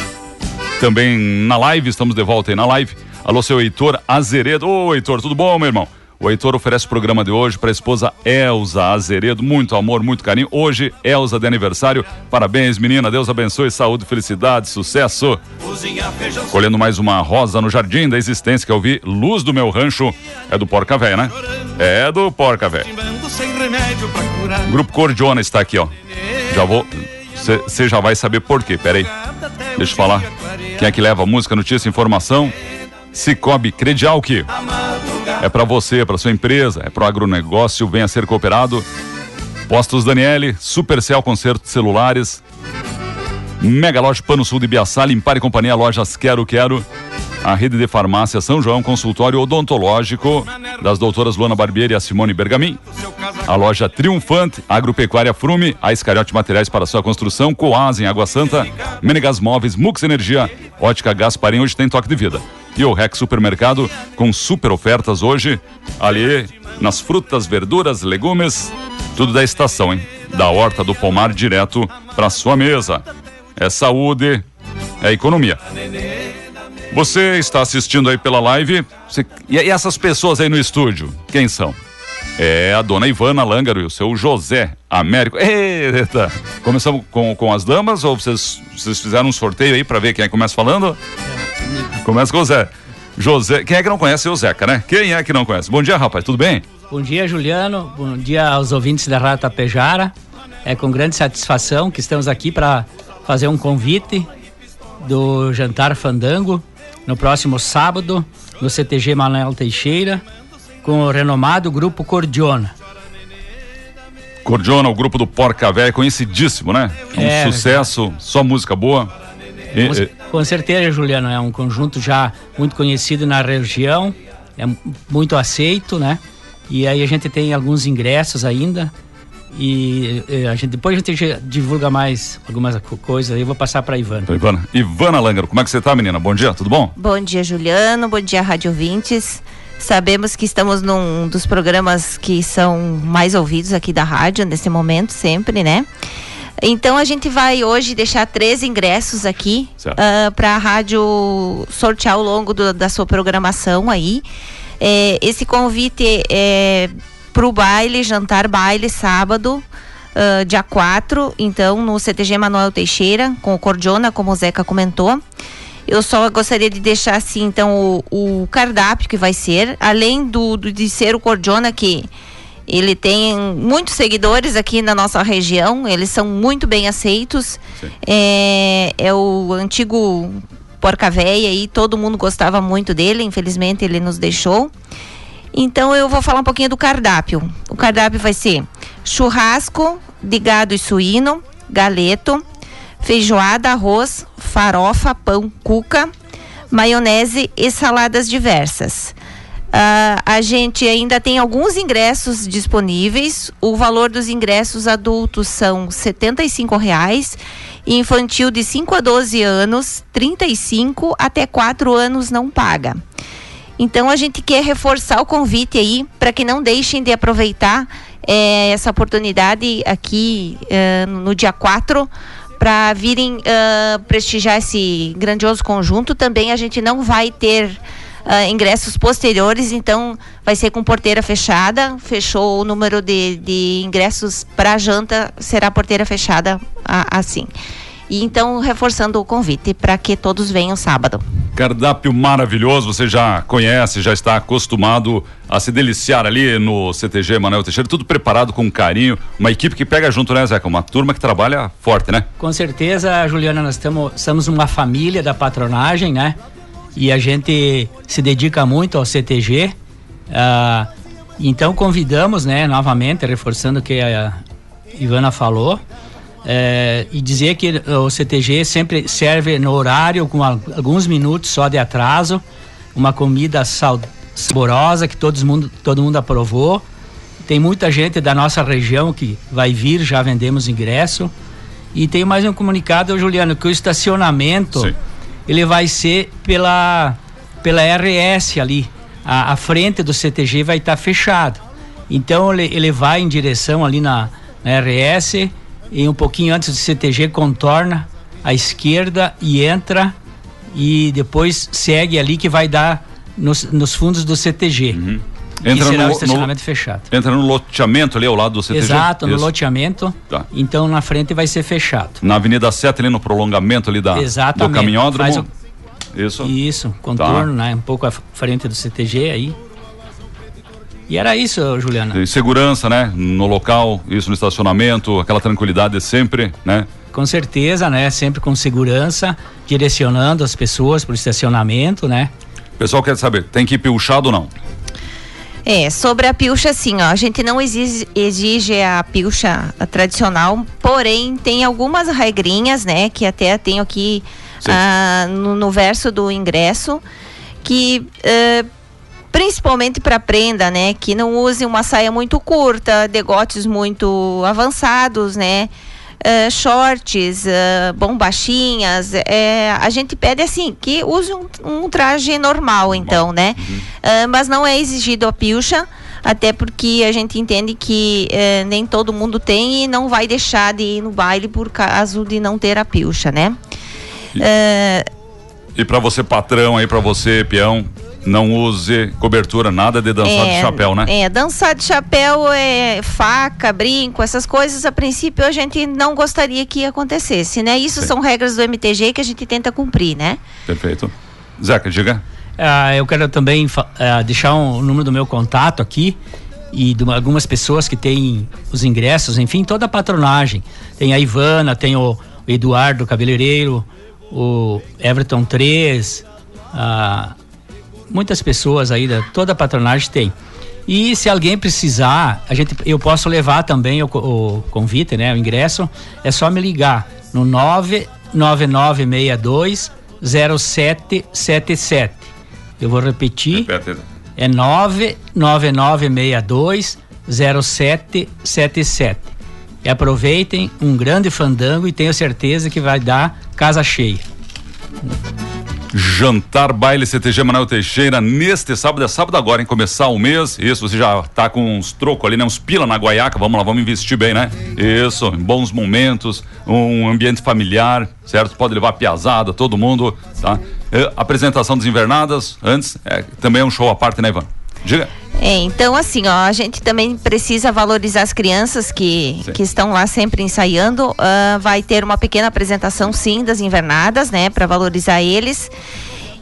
Também na live, estamos de volta aí na live. Alô, seu Heitor Azeredo. Ô, Heitor, tudo bom, meu irmão? O Heitor oferece o programa de hoje para a esposa Elza Azeredo. Muito amor, muito carinho. Hoje, Elza de aniversário. Parabéns, menina. Deus abençoe. Saúde, felicidade, sucesso. Colhendo mais uma rosa no jardim da existência que eu vi. Luz do meu rancho. É do Porca Véia, né? É do Porca Véia. Grupo Cordiona está aqui, ó. Já vou. Você já vai saber por quê. Pera aí. Deixa eu falar. Quem é que leva música, notícia, informação? Cicobi Credial que é para você, para sua empresa, é para o agronegócio, venha ser cooperado. Postos Daniele, Supercell Concerto de Celulares, Mega Loja Pano Sul de Biaçá, Limpar e Companhia, Lojas Quero Quero, a Rede de Farmácia São João, Consultório Odontológico das doutoras Luana Barbieri e a Simone Bergamin, a loja Triunfante, Agropecuária Frume, a Escariote Materiais para sua construção, Coasa em Água Santa, Menegas Móveis, Mux Energia, Ótica Gasparim, hoje tem toque de vida. E o Rex Supermercado com super ofertas hoje, ali nas frutas, verduras, legumes, tudo da estação, hein? Da horta do pomar direto para sua mesa. É saúde, é economia. Você está assistindo aí pela live. Você- E essas pessoas aí no estúdio, quem são? É a dona Ivana Lângaro e o seu José Américo. Eita! Começamos com, com as damas ou vocês, vocês fizeram um sorteio aí para ver quem é que começa falando? Começa com o Zé. José, quem é que não conhece o Zeca, né? Quem é que não conhece? Bom dia, rapaz, tudo bem? Bom dia, Juliano. Bom dia aos ouvintes da Rádio Tapejara. É com grande satisfação que estamos aqui para fazer um convite do Jantar Fandango no próximo sábado no CTG Manuel Teixeira com o renomado grupo Cordiona. Cordiona, o grupo do Porca Véia, conhecidíssimo, né? Um É, sucesso, só música boa. E- Com, e- com certeza, Juliano, é um conjunto já muito conhecido na região, é muito aceito, né? E aí a gente tem alguns ingressos ainda. E a gente, depois a gente divulga mais algumas co- coisas aí, eu vou passar para Ivana. Ivana. Ivana Langaro, como é que você tá, menina? Bom dia, tudo bom? Bom dia, Juliano. Bom dia, Rádio Ouvintes. Sabemos que estamos num dos programas que são mais ouvidos aqui da rádio nesse momento, sempre, né? Então a gente vai hoje deixar três ingressos aqui Certo. para a rádio sortear ao longo do- da sua programação aí. É, esse convite é para o baile, jantar baile, sábado, ah, dia 4, então, no CTG Manuel Teixeira, com o Cordiona, como o Zeca comentou. Eu só gostaria de deixar assim, então, o, o cardápio que vai ser, além do, do- de ser o Cordiona, que ele tem muitos seguidores aqui na nossa região, eles são muito bem aceitos. É, é o antigo Porca Véia aí, todo mundo gostava muito dele, infelizmente ele nos deixou. Então eu vou falar um pouquinho do cardápio. O cardápio vai ser churrasco de gado e suíno, galeto, feijoada, arroz, farofa, pão, cuca, maionese e saladas diversas. Ah, a gente ainda tem alguns ingressos disponíveis. O valor dos ingressos adultos são 75 reais. E infantil de 5 a 12 anos, 35 até 4 anos não paga. Então a gente quer reforçar o convite aí para que não deixem de aproveitar eh, essa oportunidade aqui eh, no dia 4 para virem ah, prestigiar esse grandioso conjunto. Também a gente não vai ter ah, ingressos posteriores, então vai ser com porteira fechada. Fechou o número de, de ingressos para janta, será porteira fechada assim. E então, reforçando o convite para que todos venham sábado. Cardápio maravilhoso, você já conhece, já está acostumado a se deliciar ali no CTG Manuel Teixeira, tudo preparado com carinho, uma equipe que pega junto, né, Zeca? Uma turma que trabalha forte, né? Com certeza, Juliana, nós tamo, somos uma família da patronagem, né? E a gente se dedica muito ao CTG. ah, então convidamos, né, novamente, reforçando o que a Ivana falou, eh, e dizer que o CTG sempre serve no horário, com al- alguns minutos só de atraso, uma comida saborosa que todos mundo, todo mundo aprovou. Tem muita gente da nossa região que vai vir, já vendemos ingresso. E tem mais um comunicado, Juliano, que o estacionamento Sim. Ele vai ser pela pela RS ali. A, a frente do CTG vai estar fechado. Então ele, ele vai em direção ali na, na RS e um pouquinho antes do CTG contorna à esquerda e entra e depois segue ali que vai dar nos, nos fundos do CTG. Que Entra será no- o estacionamento no- fechado. Entra no loteamento ali ao lado do CTG. Exato, no Isso. loteamento. Tá. Então na frente vai ser fechado. Na Avenida 7, ali no prolongamento ali da, do Exatamente. caminhódromo. O- Isso. Isso, contorno, Tá. né? Um pouco à frente do CTG aí. E era isso, Juliana. Tem segurança, né? No local, isso no estacionamento, aquela tranquilidade sempre, né? Com certeza, né? Sempre com segurança, direcionando as pessoas para o estacionamento, né? O pessoal quer saber, tem que ir pilchado ou não? É, sobre a pilcha, assim, ó, a gente não exige, exige a pilcha tradicional, porém tem algumas regrinhas, né, que até tenho aqui Sim. ah, no, no verso do ingresso, que eh, principalmente para prenda, né, que não use uma saia muito curta, degotes muito avançados, né, eh, shorts, eh, bombachinhas, eh, a gente pede assim que use um, um traje normal, então, né? Ah, mas não é exigido a pilcha, até porque a gente entende que eh, nem todo mundo tem e não vai deixar de ir no baile por caso de não ter a pilcha, né? Eh, E pra você patrão aí, pra você peão, não use cobertura, nada de dançar de chapéu, né? É, dançar de chapéu, é, faca, brinco, essas coisas, a princípio a gente não gostaria que acontecesse, né? Isso Sim. são regras do MTG que a gente tenta cumprir, né? Perfeito. Zeca, diga. Ah, eu quero também ah, deixar um, o número do meu contato aqui e de uma- algumas pessoas que têm os ingressos, enfim, toda a patronagem. Tem a Ivana, tem o Eduardo Cabeleireiro, o Everton 3, ah, muitas pessoas aí, da, toda a patronagem tem. E se alguém precisar, a gente, eu posso levar também o, o convite, né, o ingresso, é só me ligar no 99962 0777. Eu vou repetir. Repete. É 99962 0777. E aproveitem um grande fandango e tenho certeza que vai dar casa cheia. Jantar Baile CTG Manuel Teixeira neste sábado, é sábado agora, em começar o mês. Isso, você já tá com uns trocos ali, né? Uns pila na guaiaca, vamos lá, vamos investir bem, né? Isso, bons momentos, um ambiente familiar, certo? Pode levar piazada, todo mundo, tá? É, apresentação das invernadas, antes, é, também é um show à parte, né, Ivan? Diga. É, então assim, ó, a gente também precisa valorizar as crianças que, que estão lá sempre ensaiando. Uh, vai ter uma pequena apresentação, sim, das invernadas, né, para valorizar eles.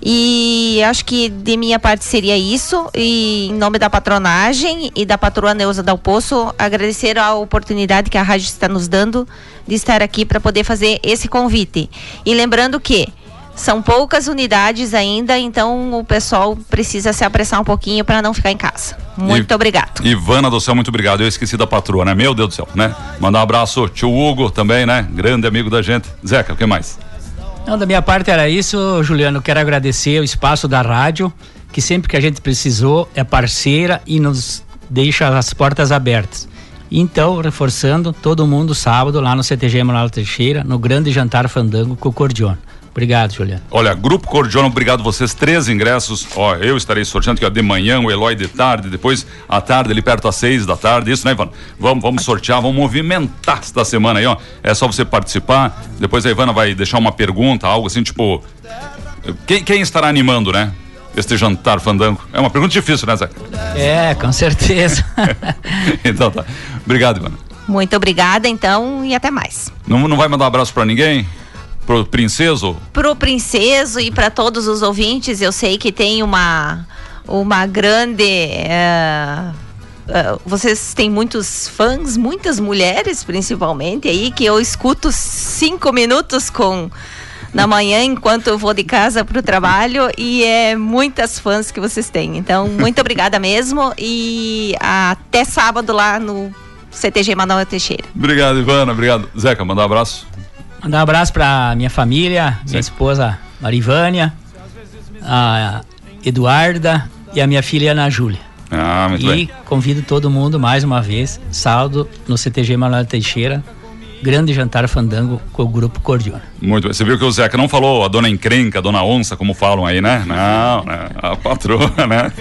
E acho que de minha parte seria isso. E em nome da patronagem e da patroa Neuza Dal Poço, agradecer a oportunidade que a rádio está nos dando de estar aqui para poder fazer esse convite. E lembrando que são poucas unidades ainda, então o pessoal precisa se apressar um pouquinho para não ficar em casa. Muito I, obrigado. Ivana do céu, muito obrigado. Eu esqueci da patroa, né? Meu Deus do céu, né? Mandar um abraço, tio Hugo também, né? Grande amigo da gente. Zeca, o que mais? Não, da minha parte era isso, Juliano. Quero agradecer o espaço da rádio, que sempre que a gente precisou é parceira e nos deixa as portas abertas. Então, reforçando, todo mundo sábado lá no CTG Emanuel Teixeira, no grande jantar fandango com o Cordiona. Obrigado, Juliano. Olha, Grupo Cordiona, obrigado vocês. Três ingressos. Ó, eu estarei sorteando aqui ó, de manhã, o Eloy de tarde, depois à tarde, ali perto às seis da tarde. Isso, né, Ivana? Vamos, vamos sortear, vamos movimentar esta semana aí, ó. É só você participar. Depois a Ivana vai deixar uma pergunta, algo assim, tipo. Quem, quem estará animando, né? Este jantar fandango? É uma pergunta difícil, né, Zé? É, com certeza. <laughs> então tá. Obrigado, Ivana. Muito obrigada, então, e até mais. Não, não vai mandar um abraço para ninguém? Pro Princeso? Pro Princeso e para todos os ouvintes, eu sei que tem uma, uma grande. Uh, uh, vocês têm muitos fãs, muitas mulheres principalmente aí, que eu escuto cinco minutos com na manhã enquanto eu vou de casa para o trabalho e é muitas fãs que vocês têm. Então, <laughs> muito obrigada mesmo e até sábado lá no CTG Manuel Teixeira. Obrigado, Ivana. Obrigado. Zeca, mandar um abraço. Mandar um abraço para minha família, minha Sim. esposa Marivânia, a Eduarda e a minha filha Ana Júlia. Ah, muito e bem. convido todo mundo mais uma vez, sábado, no CTG Manuel Teixeira, grande jantar fandango com o grupo Cordiona. Muito bem. Você viu que o Zeca não falou a dona encrenca, a dona onça, como falam aí, né? Não, né? A patroa, né?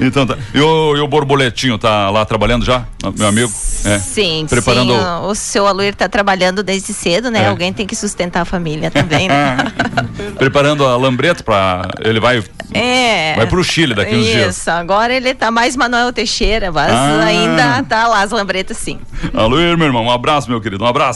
Então tá. E o, e o borboletinho tá lá trabalhando já, meu amigo? É. Sim, preparando... sim. O, o seu Aluir tá trabalhando desde cedo, né? É. Alguém tem que sustentar a família também, né? <laughs> preparando a lambreta para ele vai é. Vai pro Chile daqui uns Isso, dias. Isso, agora ele tá mais Manuel Teixeira, mas ah. ainda tá lá as lambretas sim. Aluir, meu irmão, um abraço, meu querido, um abraço.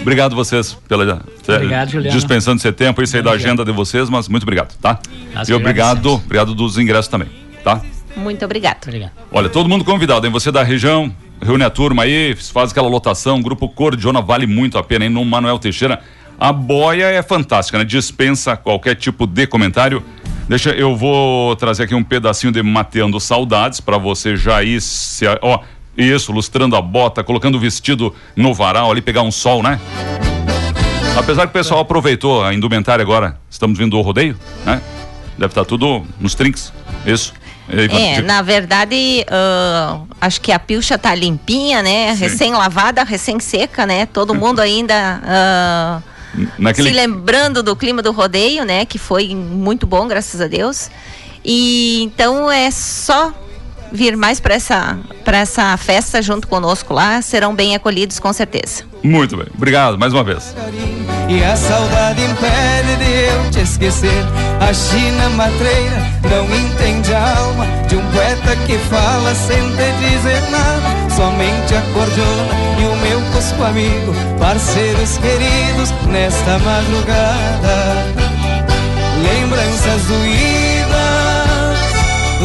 Obrigado vocês pela obrigado, Juliana. dispensando esse tempo e sair da agenda de vocês, mas muito obrigado, tá? Nós e obrigado, obrigado dos ingressos também, tá? Muito obrigado. obrigado. Olha, todo mundo convidado, hein? Você da região, reúne a turma aí, faz aquela lotação, grupo Cordiona vale muito a pena, hein? No Manuel Teixeira. A boia é fantástica, né? Dispensa qualquer tipo de comentário. Deixa, eu vou trazer aqui um pedacinho de Mateando Saudades para você já ir se, ó, isso, lustrando a bota, colocando o vestido no varal ali, pegar um sol, né? Apesar que o pessoal aproveitou a indumentária agora, estamos vindo do rodeio, né? Deve estar tá tudo nos trinks, isso. É, na verdade, uh, acho que a pilcha tá limpinha, né? Recém-lavada, recém-seca, né? Todo <laughs> mundo ainda uh, Naquele... se lembrando do clima do rodeio, né? Que foi muito bom, graças a Deus. E então é só vir mais para essa, essa festa junto conosco lá, serão bem acolhidos com certeza. Muito bem, obrigado mais uma vez. E a saudade impede de eu te esquecer. A China matreira não entende a alma de um poeta que fala sem te dizer nada. Somente a cordiona e o meu cusco amigo, parceiros queridos nesta madrugada. Lembranças doídas,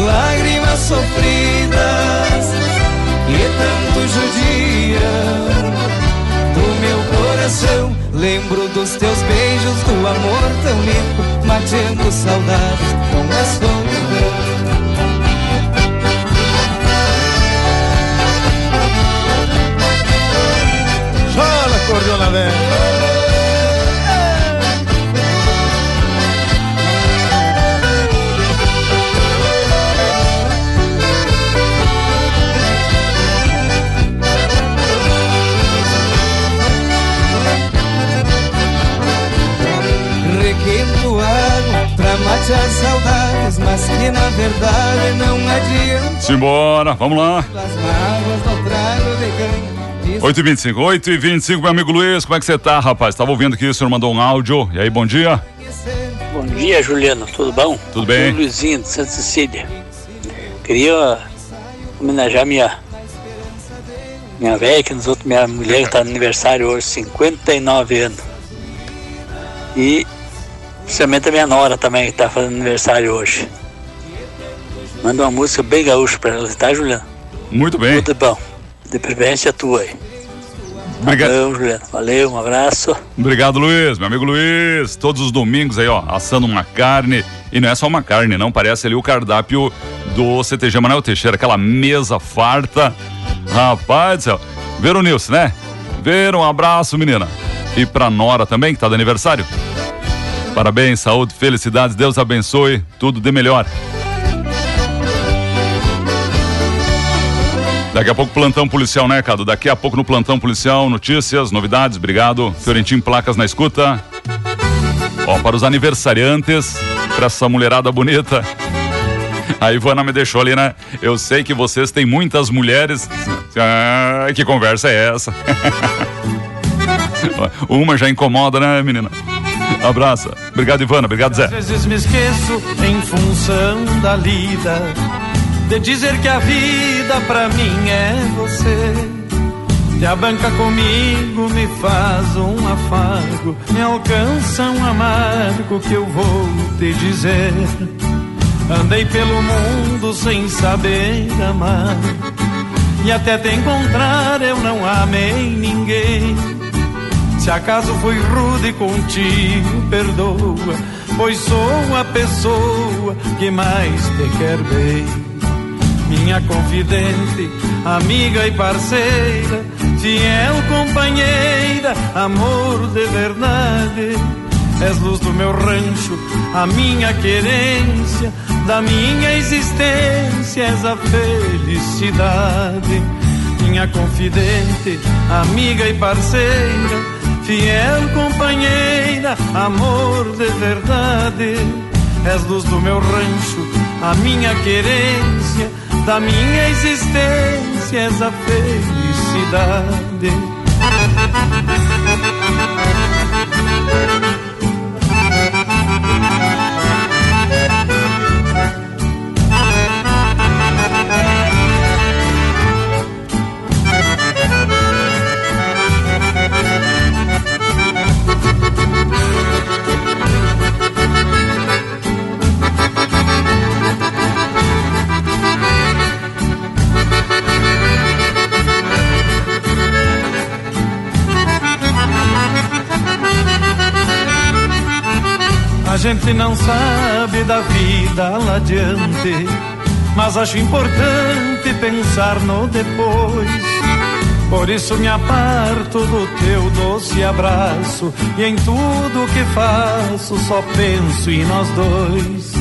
lágrimas sofridas que tanto judiam do meu coração. Lembro dos teus beijos, do amor tão limpo, mateando saudades, não é solidão. Chola, cordiona velha. Matar saudades, mas que na verdade não adianta. Simbora, vamos lá. As mágoas não trago de ganho. 8 e 25 8 e 25 meu amigo Luiz, como é que você tá, rapaz? Tava ouvindo que o senhor mandou um áudio. E aí, bom dia? Bom dia, Juliano. Tudo bom? Tudo bem. Sou o Luizinho de Santa Cecília. Queria homenagear minha minha velha, que nos outros, minha mulher que tá no aniversário hoje, 59 anos. E principalmente a minha nora também, que tá fazendo aniversário hoje. Manda uma música bem gaúcha pra ela, tá, Juliano? Muito bem. Tudo bom. De preferência tua aí. Obrigado. Valeu, Juliano. Valeu, um abraço. Obrigado, Luiz. Meu amigo Luiz, todos os domingos aí, ó, assando uma carne. E não é só uma carne, não. Parece ali o cardápio do CTG Manuel Teixeira, aquela mesa farta. Rapaz do céu. Veronilce, né? Ver, um abraço, menina. E pra Nora também, que tá de aniversário. Parabéns, saúde, felicidades, Deus abençoe, tudo de melhor. Daqui a pouco plantão policial, né, Cado? Daqui a pouco no plantão policial, notícias, novidades, obrigado. Fiorentim Placas na escuta. Ó, para os aniversariantes, para essa mulherada bonita. <laughs> A Ivana me deixou ali, né? Eu sei que vocês têm muitas mulheres. Ah, que conversa é essa? <laughs> Uma já incomoda, né, menina? Abraça. Obrigado, Ivana. Obrigado, Zé. Às vezes me esqueço em função da lida de dizer que a vida pra mim é você. Te abanca comigo, me faz um afago, me alcança um amargo que eu vou te dizer. Andei pelo mundo sem saber amar, e até te encontrar eu não amei ninguém. Se acaso fui rude contigo, perdoa, pois sou a pessoa que mais te quer bem. Minha confidente, amiga e parceira, fiel companheira, amor de verdade. És luz do meu rancho, a minha querência, da minha existência, és a felicidade. Minha confidente, amiga e parceira, fiel companheira, amor de verdade. És luz do meu rancho, a minha querência, da minha existência, és a felicidade. Gente não sabe da vida lá adiante, mas acho importante pensar no depois. Por isso me aparto do teu doce abraço e em tudo que faço só penso em nós dois.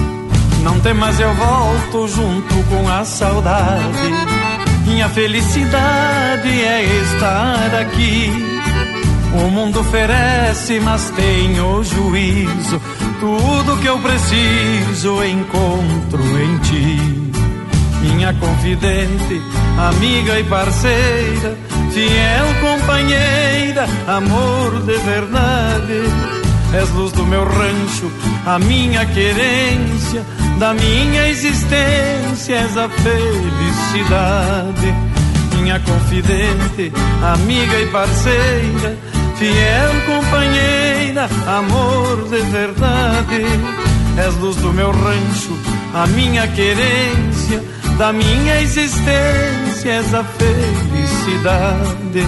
Não temas, eu volto junto com a saudade. Minha felicidade é estar aqui. O mundo oferece, mas tenho juízo. Tudo que eu preciso encontro em ti. Minha confidente, amiga e parceira, fiel companheira, amor de verdade. És luz do meu rancho, a minha querência, da minha existência, és a felicidade. Minha confidente, amiga e parceira, fiel companheira, amor de verdade. És luz do meu rancho, a minha querência, da minha existência, és a felicidade.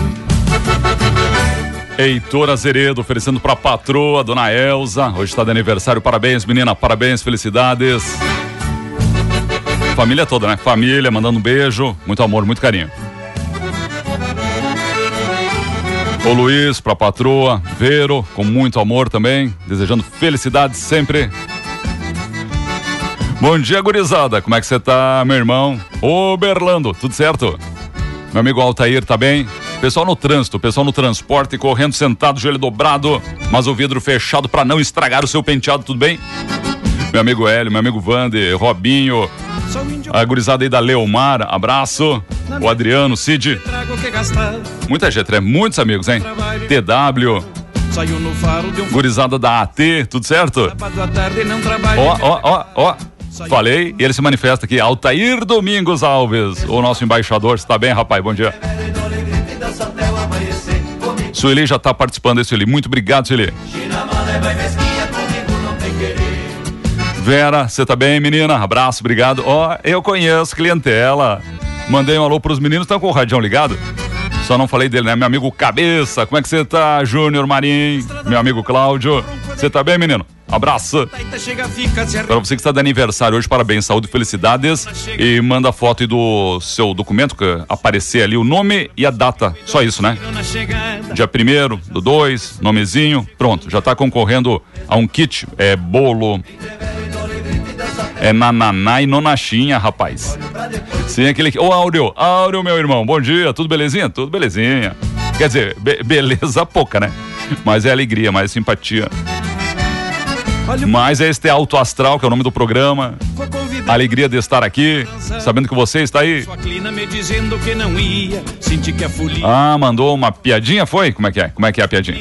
Heitor Azeredo oferecendo pra patroa, dona Elza. Hoje está de aniversário. Parabéns, menina. Parabéns, felicidades. Família toda, né? Família, mandando um beijo. Muito amor, muito carinho. O Luiz pra patroa, Vero, com muito amor também. Desejando felicidades sempre. Bom dia, gurizada. Como é que você tá, meu irmão? Ô, Berlando, tudo certo? Meu amigo Altair tá bem? Pessoal no trânsito, pessoal no transporte, correndo sentado, joelho dobrado, mas o vidro fechado para não estragar o seu penteado, tudo bem? Meu amigo Hélio, meu amigo Vander, Robinho, a gurizada aí da Leomar, abraço. O Adriano, Cid. Muita gente, né? Muitos amigos, hein? TW. Gurizada da AT, tudo certo? Ó, ó, ó, ó. Falei, e ele se manifesta aqui. Altair Domingos Alves, o nosso embaixador. Está bem, rapaz? Bom dia. Sueli já está participando Sueli. Muito obrigado, Sueli. Vera, você tá bem, menina? Abraço, obrigado. Ó, oh, eu conheço clientela. Mandei um alô pros meninos, estão com o radião ligado? Só não falei dele, né? Meu amigo Cabeça, como é que você tá, Júnior Marim? Meu amigo Cláudio. Você tá bem, menino? Abraço. Para você que está de aniversário hoje, parabéns, saúde felicidades. E manda foto aí do seu documento, que aparecer ali o nome e a data. Só isso, né? Dia primeiro, do dois, nomezinho. Pronto, já está concorrendo a um kit. É bolo. É nananá e nonachinha, rapaz. Sim, aquele. Ô, Áureo, Áureo, meu irmão, bom dia, tudo belezinha? Tudo belezinha. Quer dizer, be beleza pouca, né? Mas é alegria, mais simpatia. Mas é este alto astral, que é o nome do programa. Alegria de estar aqui, sabendo que você está aí. Ah, mandou uma piadinha, foi? Como é que é? Como é que é a piadinha?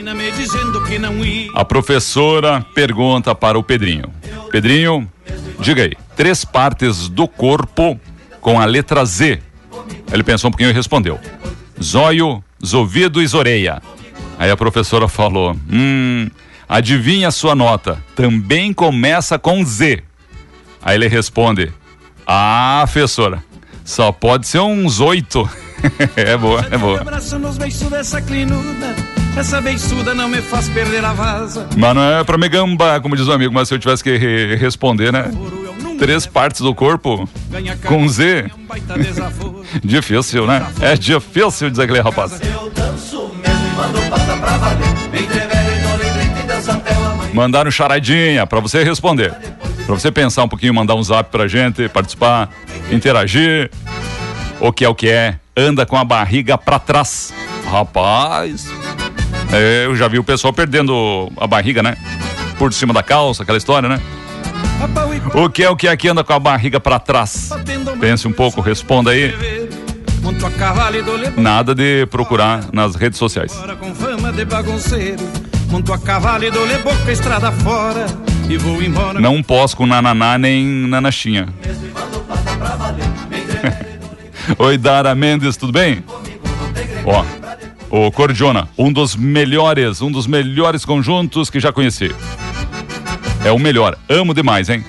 A professora pergunta para o Pedrinho. Pedrinho, diga aí, três partes do corpo com a letra Z. Ele pensou um pouquinho e respondeu: zóio, ouvido e zoreia. Aí a professora falou: Hum, Adivinha a sua nota. Também começa com Z. Aí ele responde: Ah, professora, só pode ser uns oito. <laughs> é boa, é boa. Essa beiçuda não me faz perder a vaza. Mas não é pra me gambar, como diz o amigo, mas se eu tivesse que re responder, né? Três partes do corpo com Z. <laughs> difícil, né? É difícil dizer aquele rapaz. Eu danço mesmo e mando passar pra valer. Mandaram charadinha para você responder. Para você pensar um pouquinho, mandar um zap pra gente, participar, interagir. O que é o que é? Anda com a barriga para trás. Rapaz, é, eu já vi o pessoal perdendo a barriga, né? Por cima da calça, aquela história, né? O que é o que é que anda com a barriga para trás? Pense um pouco, responda aí. Nada de procurar nas redes sociais. Não posso com nananá nem nanachinha. <laughs> Oi, Dara Mendes, tudo bem? Ó, o Cordiona, um dos melhores, um dos melhores conjuntos que já conheci. É o melhor, amo demais, hein?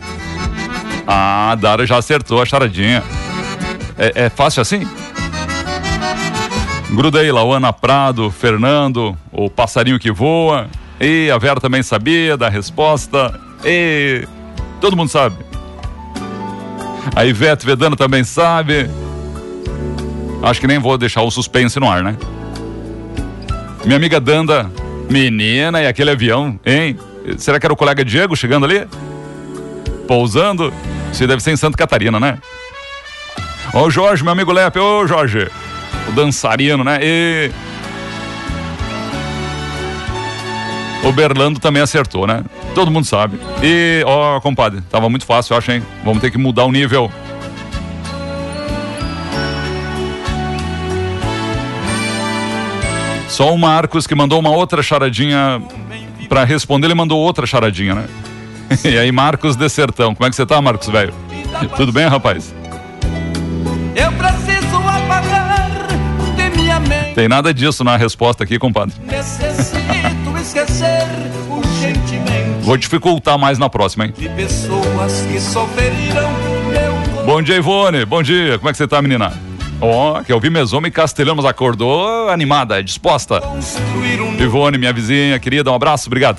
Ah, Dara já acertou a charadinha. É, é fácil assim? Gruda aí, Lauana Prado, Fernando, o passarinho que voa. E a Vera também sabia da resposta. E todo mundo sabe. A Ivete Vedano também sabe. Acho que nem vou deixar o suspense no ar, né? Minha amiga Danda, menina, e aquele avião, hein? Será que era o colega Diego chegando ali? Pousando? Isso deve ser em Santa Catarina, né? Ó, o Jorge, meu amigo Lepe, ô Jorge o dançarino, né? E o Berlando também acertou, né? Todo mundo sabe. E, ó, compadre, tava muito fácil, eu acho, hein? Vamos ter que mudar o nível. Só o Marcos que mandou uma outra charadinha para responder, ele mandou outra charadinha, né? <laughs> E aí, Marcos de Sertão, como é que você tá, Marcos, velho? Tudo bem, rapaz? Eu preciso apagar tem nada disso na resposta aqui, compadre. Necessito esquecer urgentemente. Vou dificultar mais na próxima, hein? De pessoas que sofreram meu... Bom dia, Ivone. Bom dia. Como é que você tá, menina? Ó, oh, que eu vi Mesoma e Castelhano, mas acordou animada, disposta. Ivone, minha vizinha querida, um abraço, obrigado.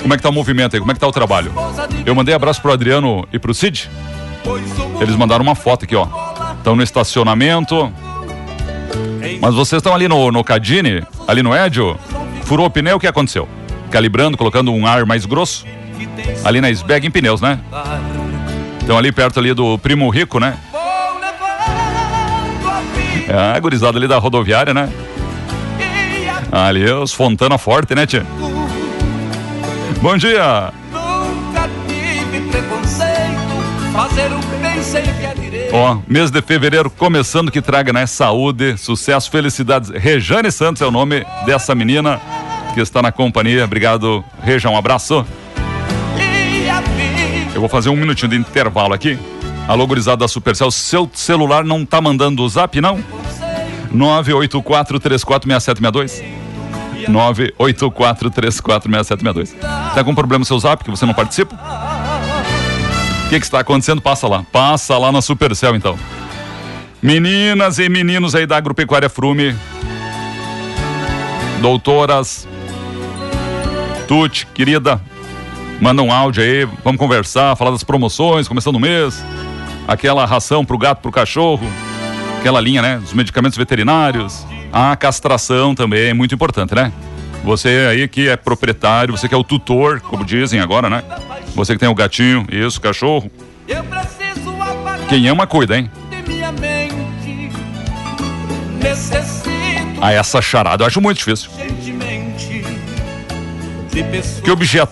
Como é que tá o movimento aí? Como é que tá o trabalho? Eu mandei abraço pro Adriano e pro Cid. Eles mandaram uma foto aqui, ó. Estão no estacionamento. Mas vocês estão ali no, no Cadine, ali no Edio, furou o pneu, o que aconteceu? Calibrando, colocando um ar mais grosso. Ali na Sbeg em pneus, né? Estão ali perto ali do Primo Rico, né? É, gurizada ali da rodoviária, né? Ali os Fontana Forte, né, tia? Bom dia! Nunca tive preconceito, fazer o bem sempre é direito. Ó, mês de fevereiro começando que traga, né? Saúde, sucesso, felicidades. Rejane Santos é o nome dessa menina que está na companhia. Obrigado, Reja, um abraço. Eu vou fazer um minutinho de intervalo aqui. Alô, gurizada da Supercell, seu celular não tá mandando o zap, não? 984-346762. 984-346762. Tá com problema seu zap que você não participa? O que, que está acontecendo? Passa lá. Passa lá na Supercell, então. Meninas e meninos aí da Agropecuária Frume. Doutoras. Tuti, querida. Manda um áudio aí, vamos conversar, falar das promoções, começando o mês. Aquela ração pro gato, pro cachorro. Aquela linha, né? Dos medicamentos veterinários. A castração também é muito importante, né? Você aí que é proprietário, você que é o tutor, como dizem agora, né? Você que tem o gatinho, isso, cachorro. Quem ama, cuida, hein? Ah, essa charada eu acho muito difícil. Que objeto